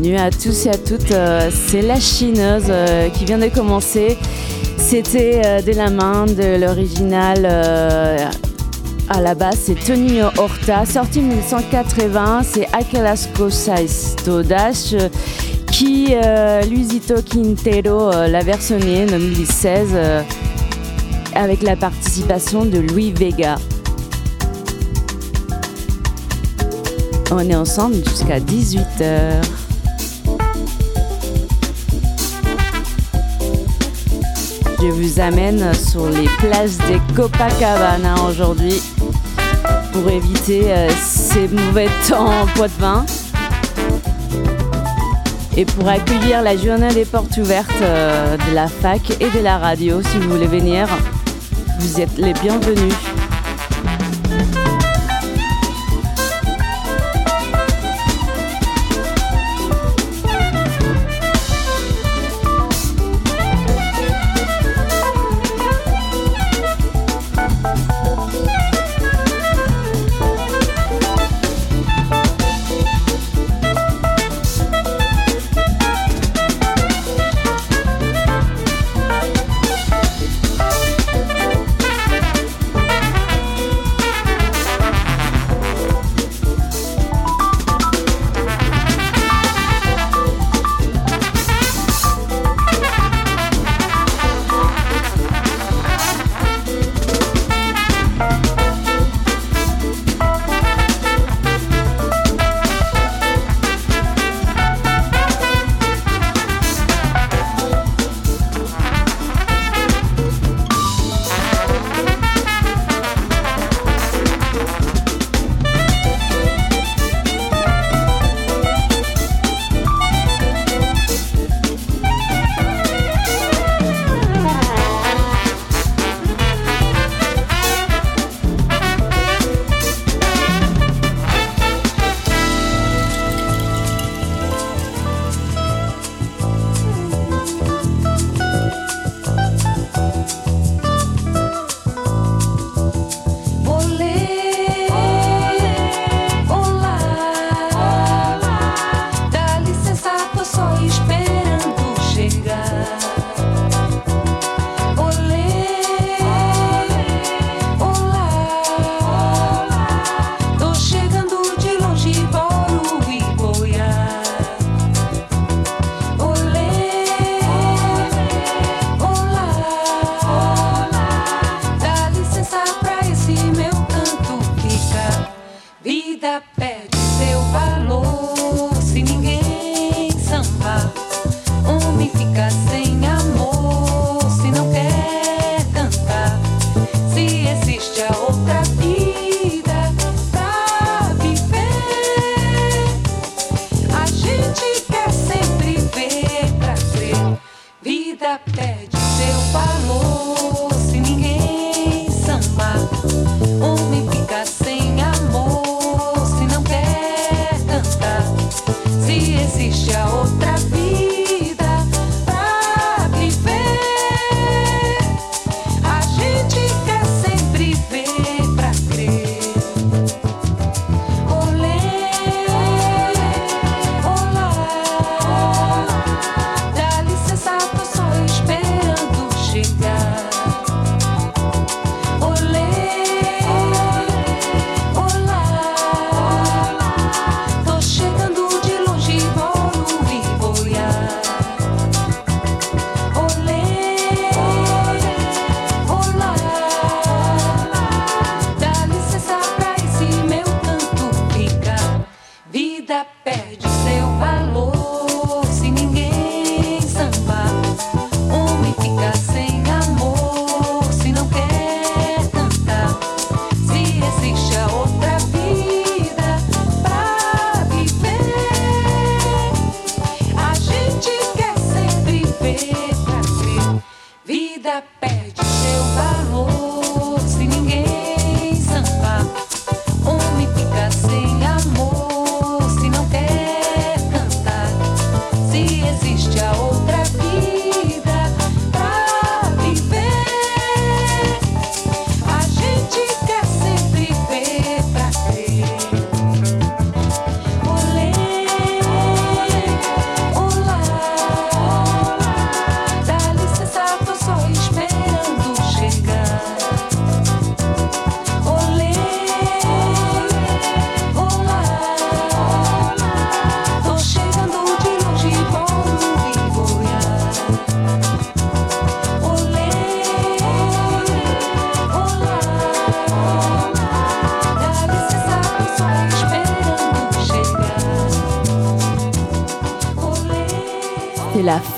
bienvenue à tous et à toutes. Euh, c'est La Chineuse euh, qui vient de commencer. C'était euh, de la main de l'original. à la base, c'est Tonino Horta, sorti en 1980. C'est Aquelas Cosas Todas qui Luisito Quintero l'a versionné en 2016 avec la participation de Louis Vega. On est ensemble jusqu'à 18h. Je vous amène sur les plages des Copacabana aujourd'hui pour éviter euh, ces mauvais temps poids de vin et pour accueillir la journée des portes ouvertes euh, de la fac et de la radio si vous voulez venir. Vous êtes les bienvenus.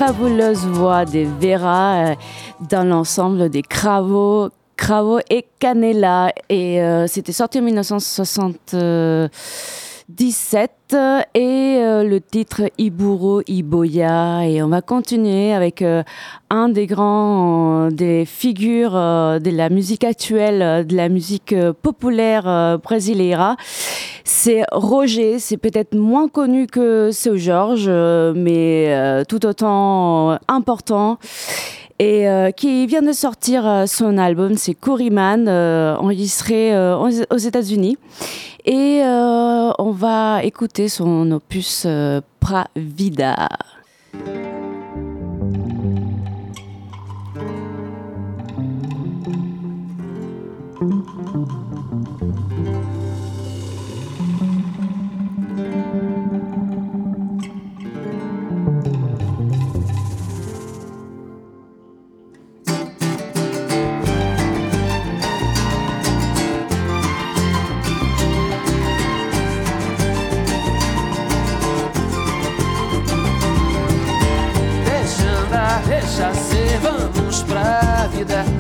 Fabuleuse voix de Vera euh, dans l'ensemble des Cravo, Cravo et Canela. Et euh, c'était sorti en 1977 et euh, le titre Iburo Iboya. Et on va continuer avec un des grands, des figures de la musique actuelle, de la musique populaire brésilienne. C'est Roger, c'est peut-être moins connu que Seu Georges, euh, mais euh, tout autant important. Et euh, qui vient de sortir son album, c'est Coryman, enregistré aux États-Unis. Et on va écouter son opus Pravida. a ser, vamos pra vida.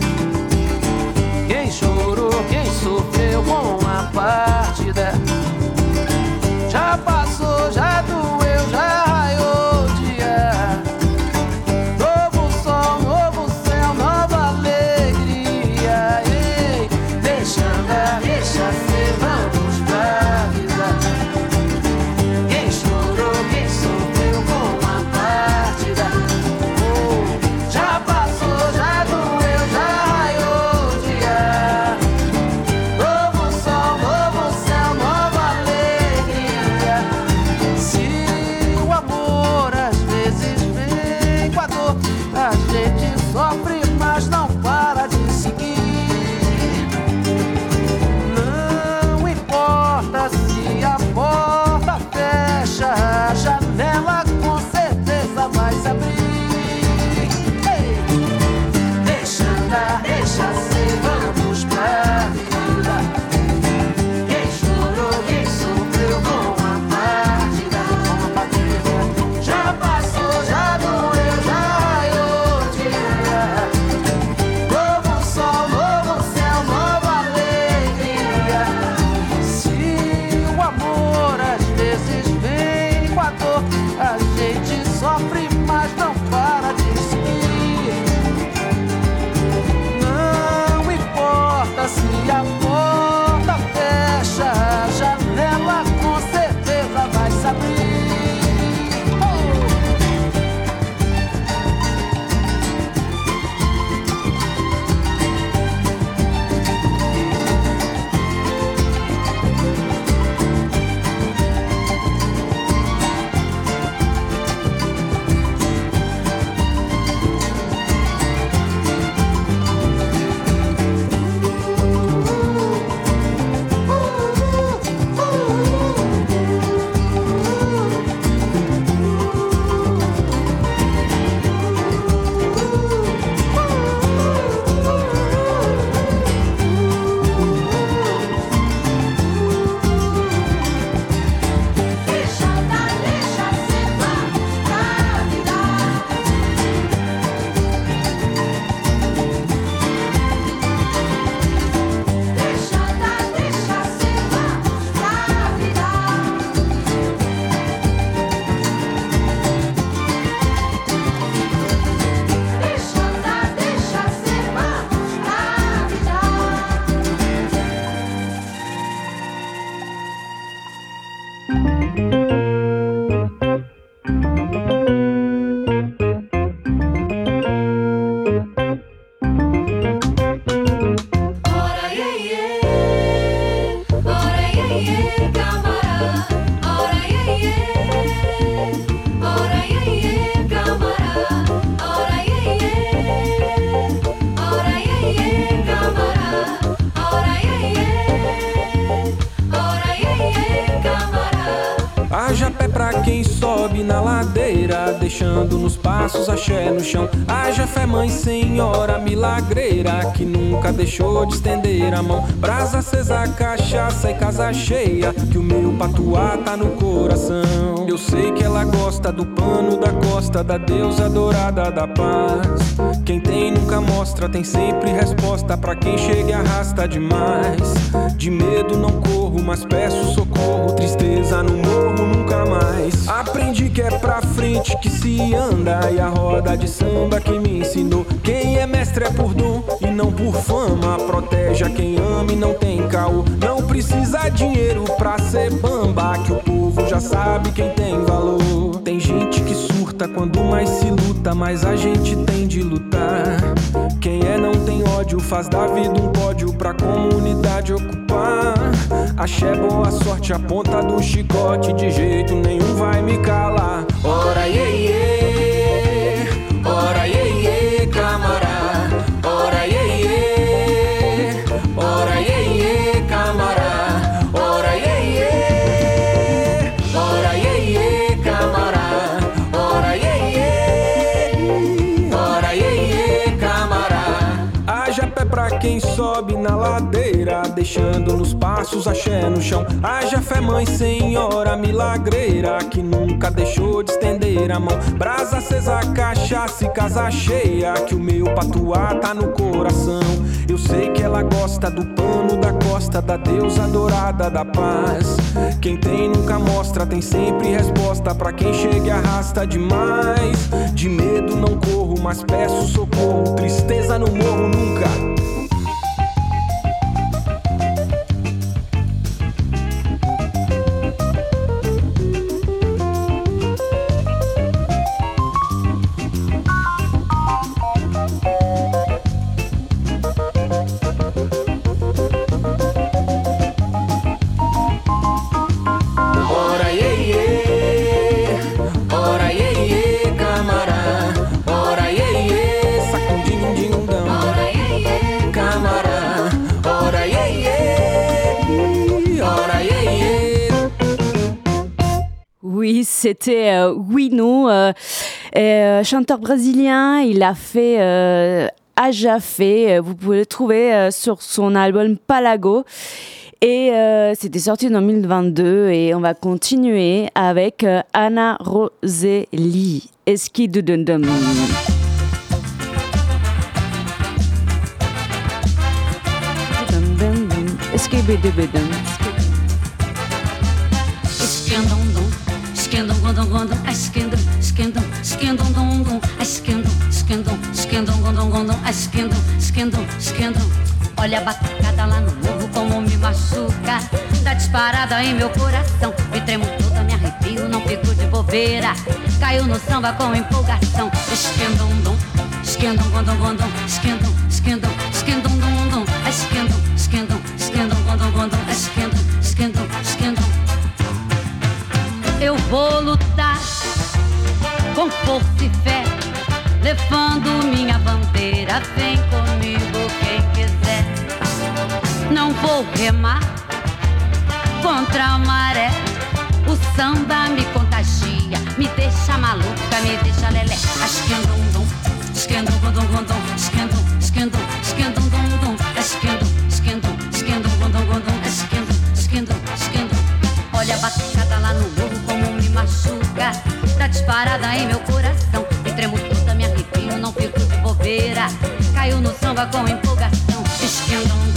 Deixou de estender a mão. Brasa acesa, cachaça e casa cheia, que o meu patuá tá no coração. Eu sei que ela gosta do pano da costa, da deusa dourada da paz. Quem tem nunca mostra, tem sempre resposta para quem chega e arrasta demais. De medo não corro, mas peço socorro. Tristeza no morro mais. Aprendi que é pra frente que se anda e a roda de samba que me ensinou. Quem é mestre é por dom e não por fama. Protege a quem ama e não tem caô. Não precisa dinheiro pra ser bamba, que o povo já sabe quem tem valor. Tem gente que surta quando mais se luta, mas a gente tem de lutar. Quem é não tem ódio, faz da vida um pódio pra comunidade ocupar. Axé, boa sorte, a ponta do chicote, de jeito nenhum vai me calar. Ora, iê, deixando nos passos axé no chão. Haja fé, mãe, senhora milagreira, que nunca deixou de estender a mão. Brasa acesa, cachaça e casa cheia, que o meu patuá tá no coração. Eu sei que ela gosta do pano da costa, da deusa dourada da paz. Quem tem nunca mostra, tem sempre resposta para quem chega e arrasta demais. De medo não corro, mas peço socorro. Tristeza no morro nunca. C'était euh, Wino, euh, euh, chanteur brésilien. Il a fait Ajafé. Vous pouvez le trouver sur son album Palago. Et c'était sorti en 2022 et on va continuer avec Anna Roselli. Eski Dudundum. Eski Dudundum. esquendam, gondom, gondom, a esquendam, esquendam, esquendam, dom, dom, a esquendam, esquendam, esquendam, gondom, gondom, a esquendam, esquendam, esquendam. Olha a batucada lá no morro como me machuca Dá disparada em meu coração. Me tremo toda, me arrepio, não fico de bobeira. Caiu no samba com empolgação. Esquendam, dom, esquendam, gondom, gondom Esquendam, esquendam, esquendam, dom, dom Esquendam, esquendam, esquendam, gondom, gondom Esquendam, eu vou lutar com força e fé, levando minha bandeira. Vem comigo quem quiser. Não vou remar contra a maré. O samba me contagia, me deixa maluca, me deixa lelé. Esquendum dum, esquendum dum dum dum, esquendum, esquendum, esquendum dum dum, esquendum, esquendum, esquendum dum dum dum, esquendum, esquendum, esquendum. Olha a batucada lá no morro machuca. Tá disparada em meu coração. Me tremo toda, me arrepio, não fico de bobeira. Caiu no samba com empolgação. Esquendondom, esquendondom,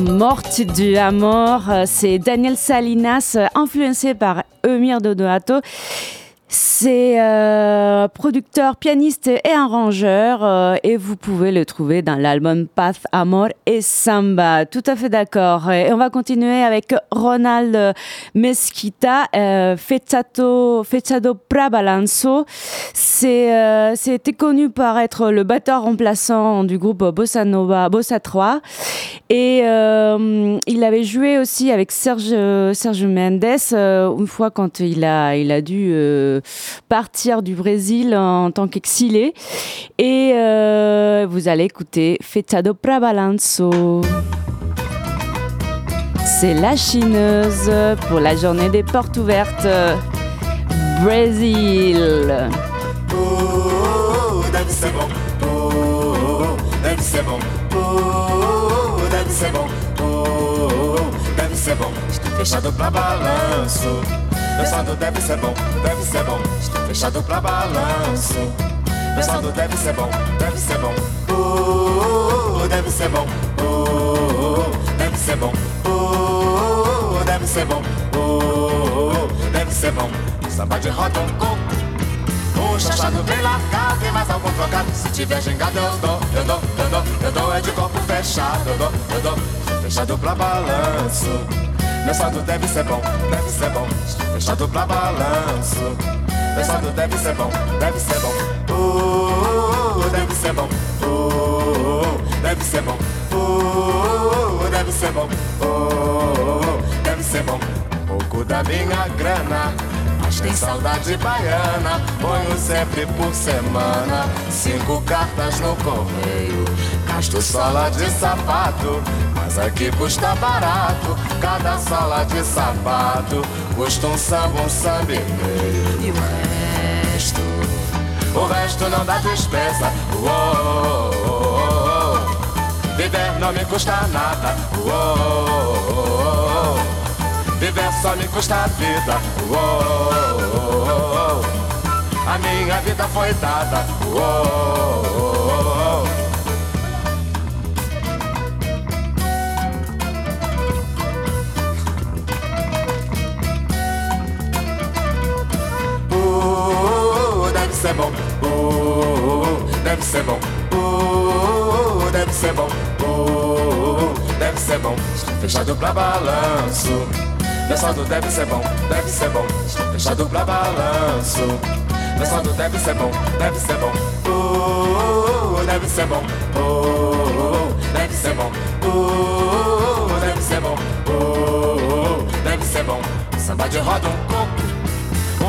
Morte du Amor, euh, c'est Daniel Salinas, influencé par Emir Dodoato. C'est euh, producteur, pianiste et arrangeur euh, et vous pouvez le trouver dans l'album Path, Amor et Samba. Tout à fait d'accord. Et on va continuer avec Ronald Mesquita, euh, Fechado, Fechado Prabalanzo. Euh, c'était connu par être le batteur remplaçant du groupe Bossa Nova, Bossa 3. Et euh, il avait joué aussi avec Serge, Serge Mendes une fois quand il a, il a dû partir du Brésil en tant qu'exilé. Et euh, vous allez écouter Fetado Prabalanzo. C'est la chineuse pour la journée des portes ouvertes. Brésil. Oh, c'est bon. Oh, c'est bon. Oh, c'est bon. Oh, c'est bon. Balanço. Pensando deve ser bom, deve ser bom. Estou fechado pra balanço. Pensando deve ser bom, deve ser bom. Uh, deve ser bom. Uh, deve ser bom. Uh, deve ser bom. Uh, deve ser bom. Samba de roda um coco. Um chachado bem largado e mais algum trocado. Se tiver gingado eu dou, eu dou, eu dou, eu dou. É de corpo fechado, eu dou, eu dou. Fechado pra balanço. Pensado deve ser bom, deve ser bom. Fechado pra balanço. Pensado deve ser bom, deve ser bom. Uh, deve ser bom. Uh, deve ser bom. Uh, deve ser bom. Uh, deve ser bom. Pouco da minha grana. Mas tem saudade baiana. Ponho sempre por semana. Cinco cartas no correio. Gasto sola de sapato. Mas aqui custa barato, cada sola de sapato custa um samba, um samba e meio. E o resto, o resto não dá despesa. Uou, uou, Viver não me custa nada. Uou, Viver só me custa a vida. Uou, A minha vida foi dada. Uou, ser bom, uh, deve ser bom, uh, deve ser bom, uh, deve ser bom. Fechado pra balanço. Pensado deve ser bom, deve ser bom. Fechado pra balanço. Pensado deve ser bom, deve ser bom. Uh, deve ser bom, uh, deve ser bom, uh, deve ser bom, uh, deve ser bom. Samba de roda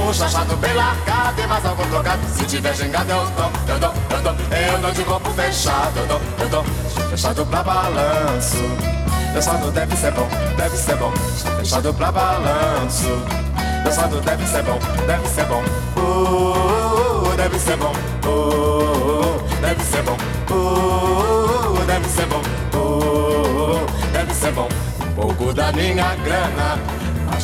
um chachado bem largado Tem mais algum trocado, se tiver gingado eu dou Eu dou, eu dou, eu dou de corpo fechado Eu dou, eu dou, fechado pra balanço. Dançado deve ser bom, deve ser bom. Fechado pra balanço. Dançado deve ser bom, deve ser bom. Uh, Deve ser bom, uh, deve ser bom. Uh, Deve ser bom, uh, deve ser bom. Um pouco da minha grana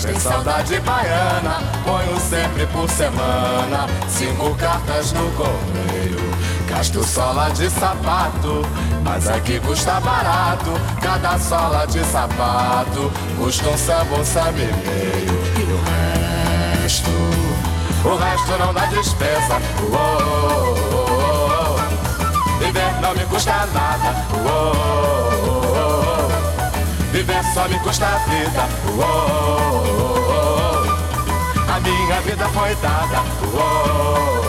tem saudade baiana, ponho sempre por semana. Cinco cartas no correio. Gasto sola de sapato, mas aqui custa barato. Cada sola de sapato custa um samba, um samba e meio. E o resto, o resto não dá despesa. Viver não me custa nada. Viver só me custa a vida. Minha vida foi dada.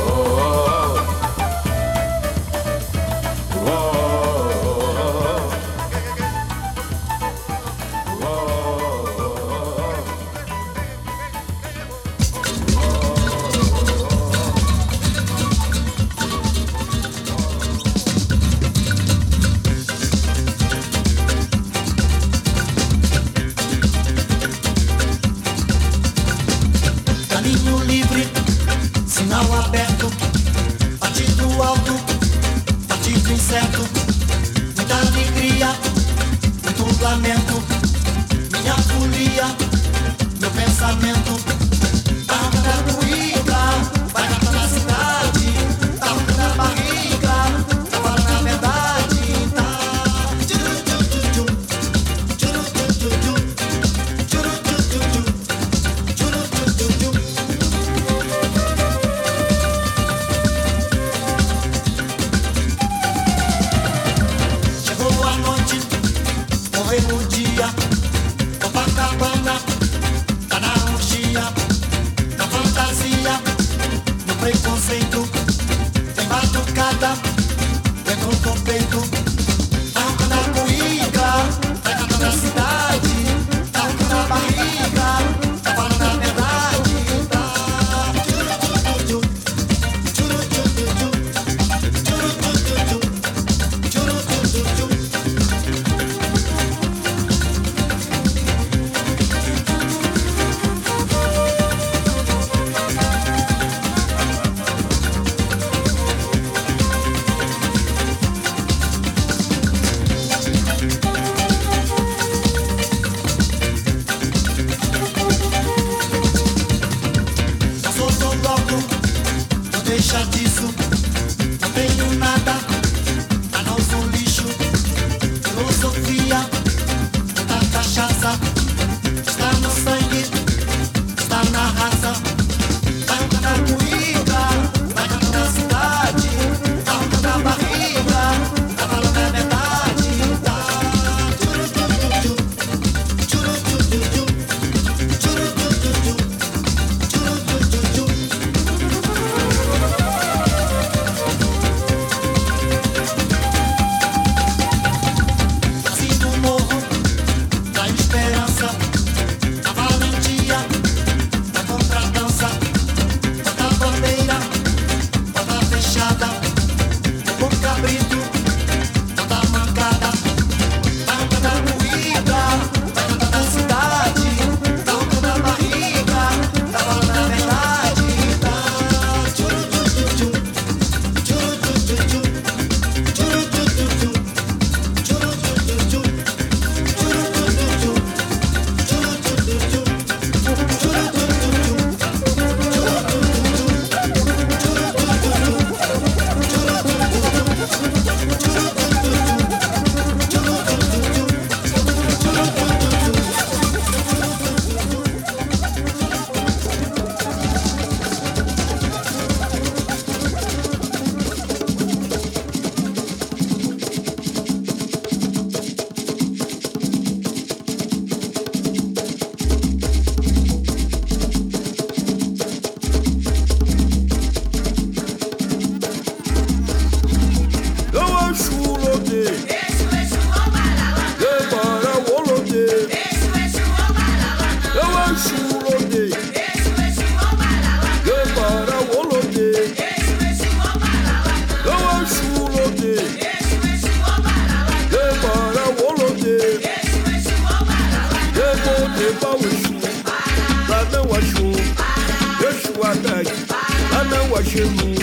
chemu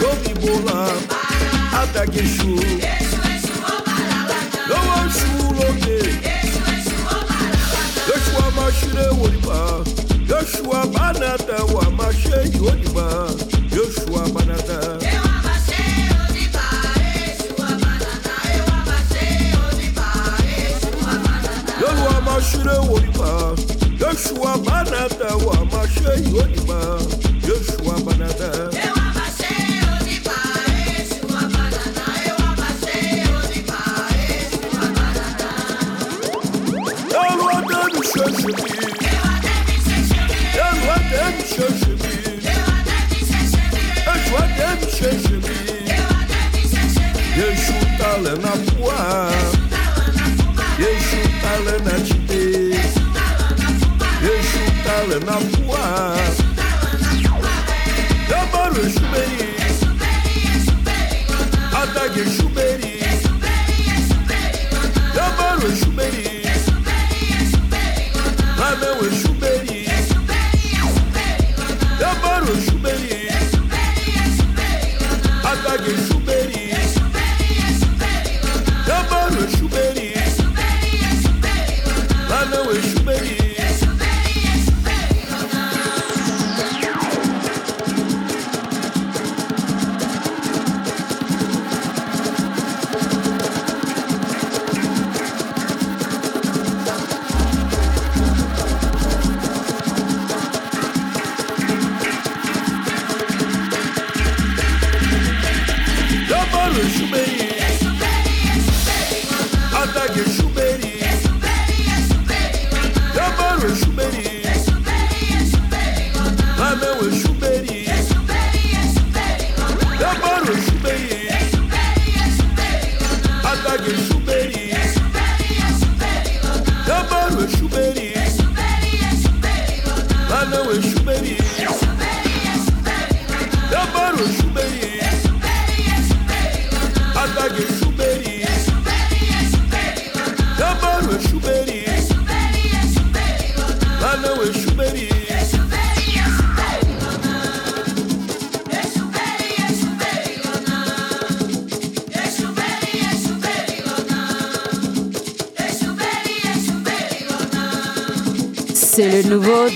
Jobi bolan Atake chou Lowo chou loke Yoshua mashire woliba Yoshua banata wa mashe yodiba Yoshua banata Yoshua banata Yeshua Manata wa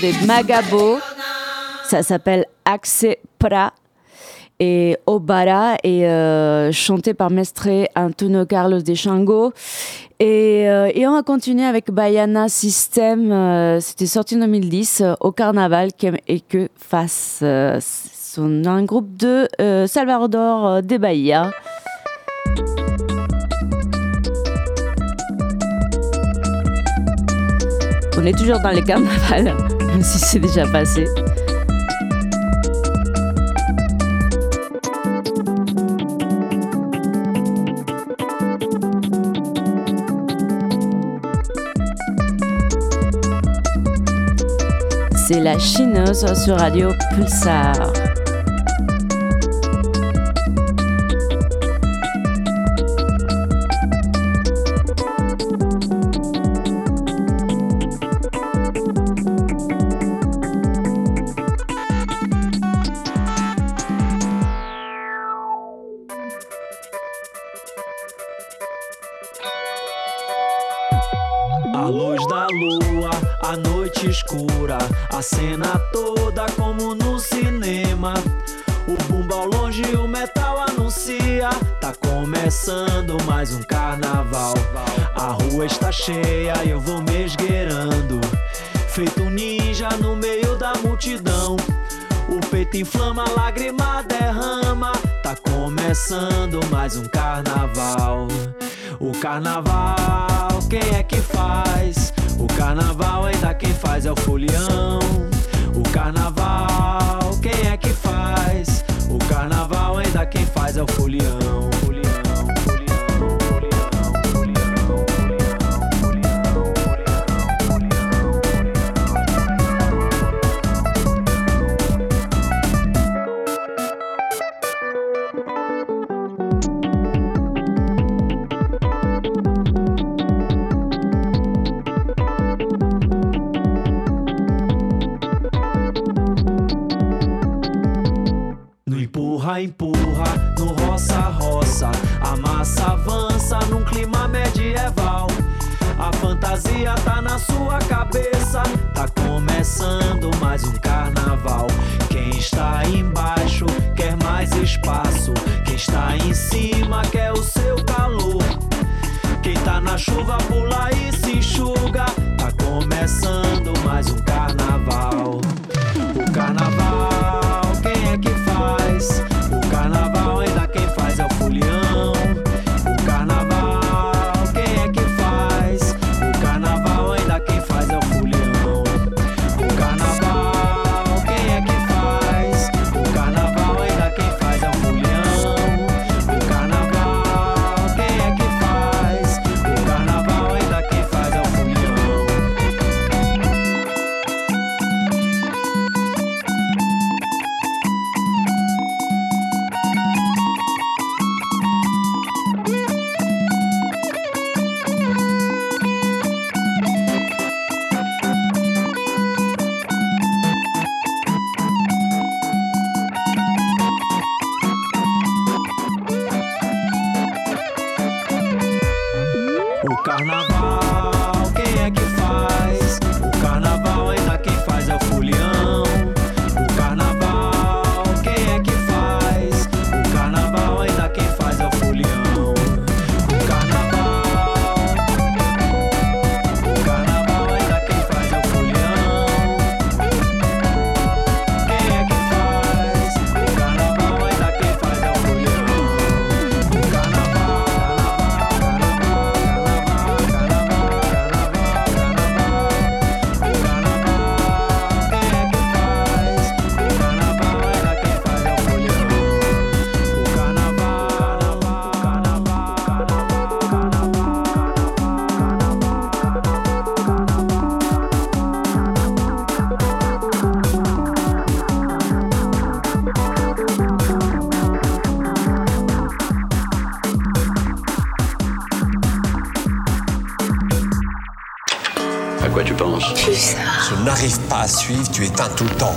des Magabo. Ça s'appelle Pra et Obara et euh, chanté par Mestre Antonio Carlos de Chango. Et, euh, et on va continuer avec Bayana System. euh, C'était sorti en 2010 euh, au carnaval et que face. Sont un groupe de Salvador de Bahia. On est toujours dans les carnavals, même si c'est déjà passé. C'est la chineuse sur Radio Pulsar. Carnaval, quem é que faz? O carnaval ainda quem faz é o folião. O carnaval, quem é que faz? O carnaval ainda quem faz é o folião. mais um carro. tu penses Je n'arrive pas à suivre, tu éteins tout le temps.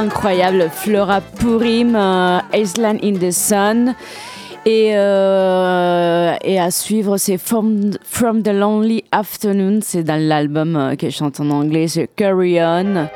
L'incroyable Flora Purim, euh, Island in the Sun. Et, euh, à suivre, c'est From, From the Lonely Afternoon, c'est dans l'album euh, que je chante en anglais, c'est Carry On.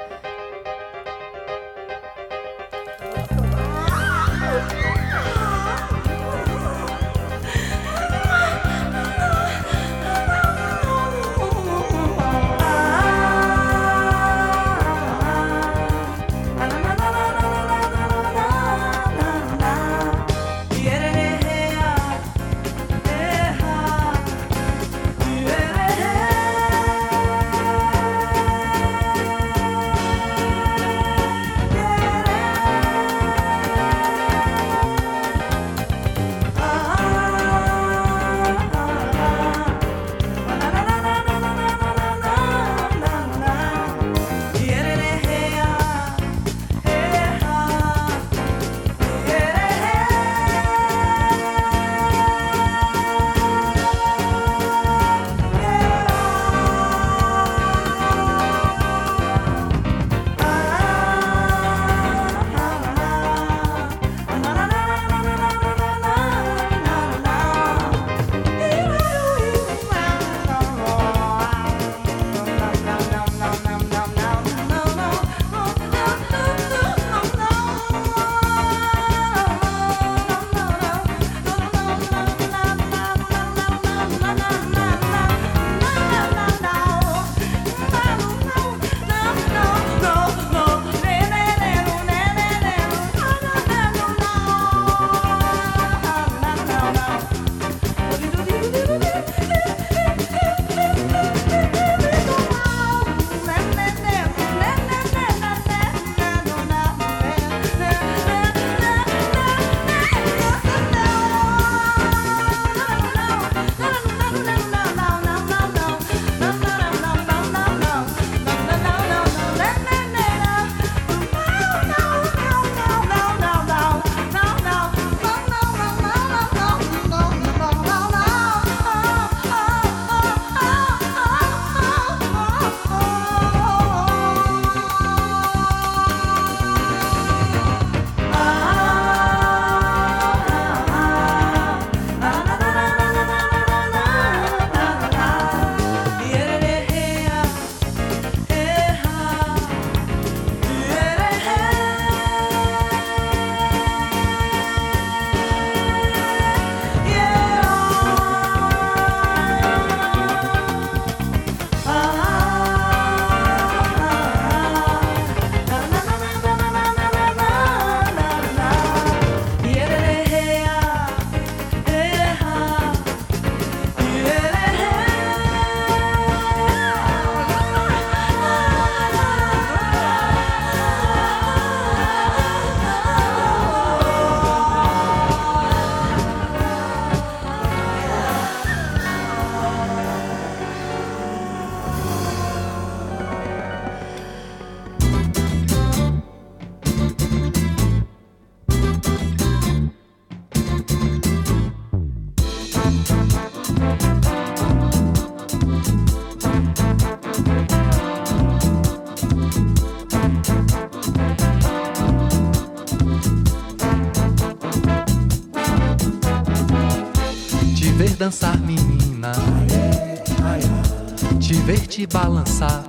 Te balançar.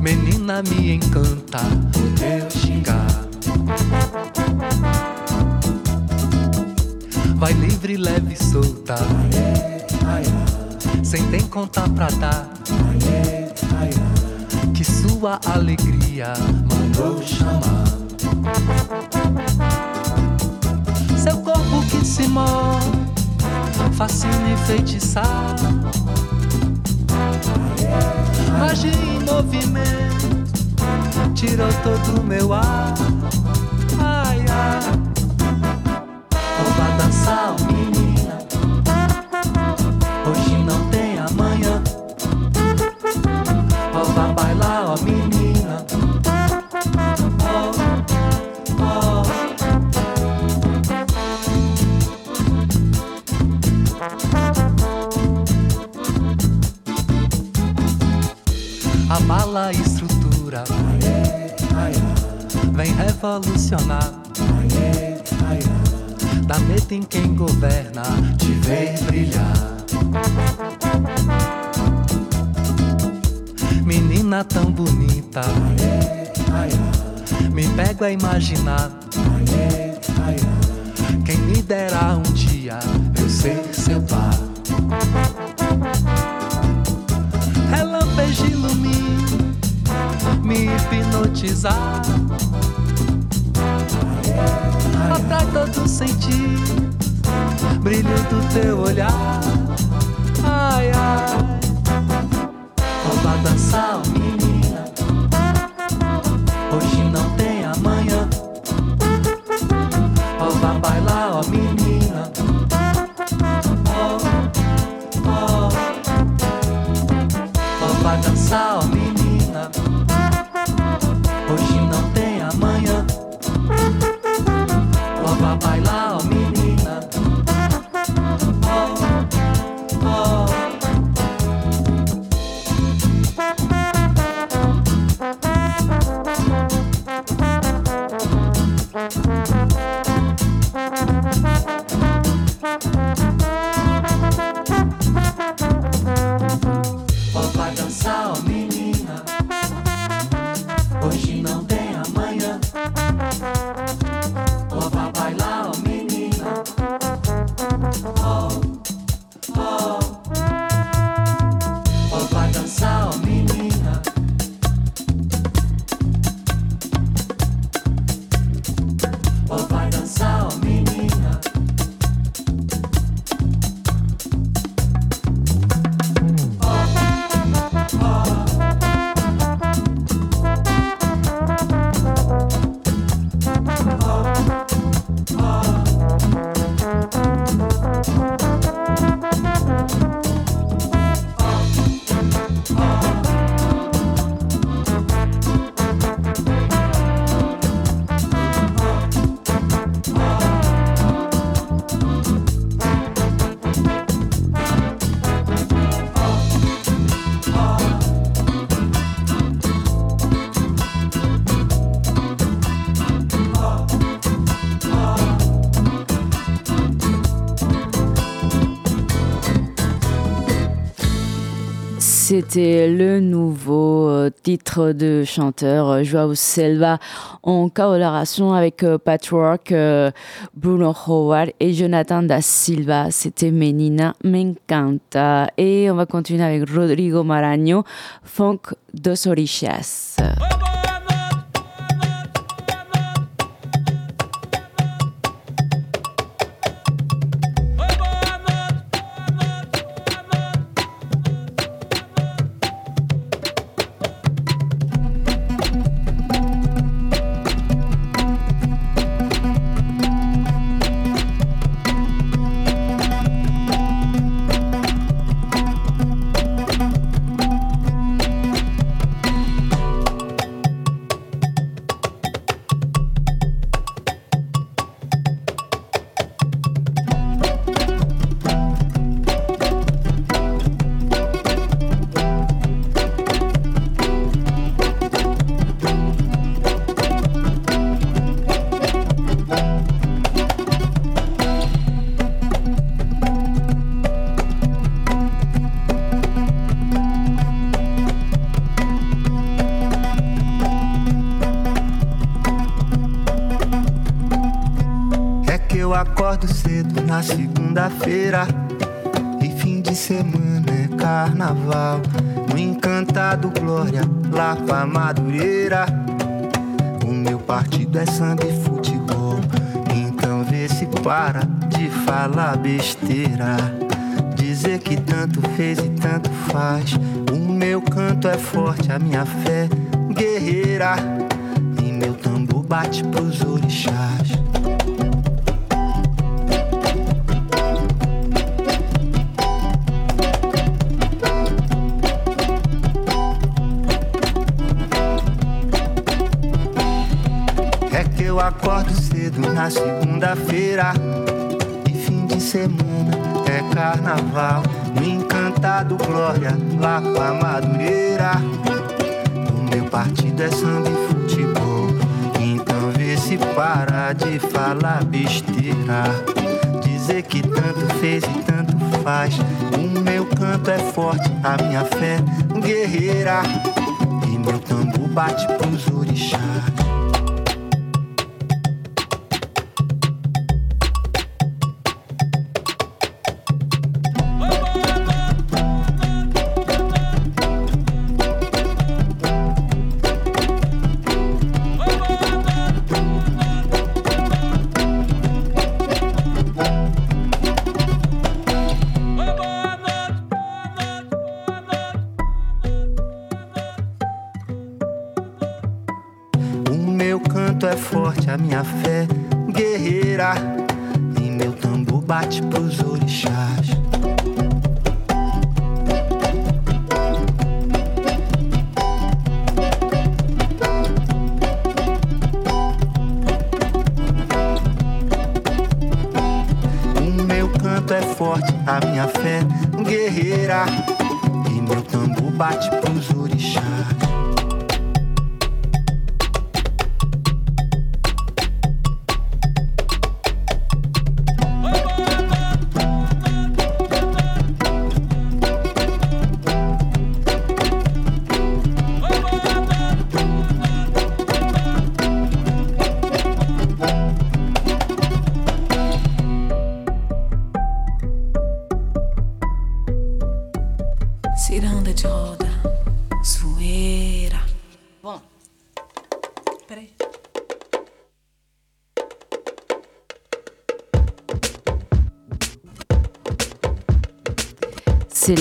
Menina, me encanta o teu xingar. Vai livre, leve e solta. Sem tem conta pra dar. Que sua alegria todo o meu ar. Ai, ai. Vamos dançar, menina. Hoje não tem amanhã. Vamos bailar, ó menina. Vem revolucionar. Dá medo em quem governa, te ver brilhar. Menina tão bonita, me pego a imaginar. Quem me dera um dia eu ser seu par. Relâmpago ilumina, me hipnotizar. Atrai todo sentir, brilho do teu olhar. Ai, ai, rouba dançar, menina. Hoje não tem C'était le nouveau euh, titre de chanteur euh, Joao Selva en collaboration avec euh, Patchwork, Bruno Howard et Jonathan da Silva. C'était Menina Me Encanta. Et on va continuer avec Rodrigo Maranhão, Funk dos Orixás. E tanto faz. O meu canto é forte, a minha fé guerreira. E meu tambor bate pros orixás.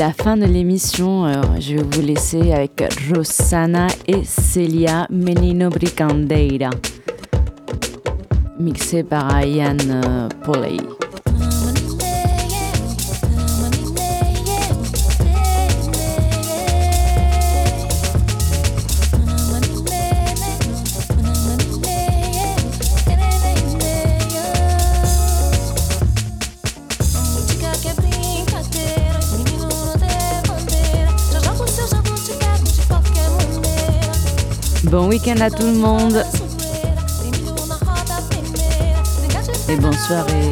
La fin de l'émission. Euh, je vais vous laisser avec Rosanna et Celia Menino Bricandeira, mixé par Ian euh, Poley. Bon week-end à tout le monde. Et bonne soirée.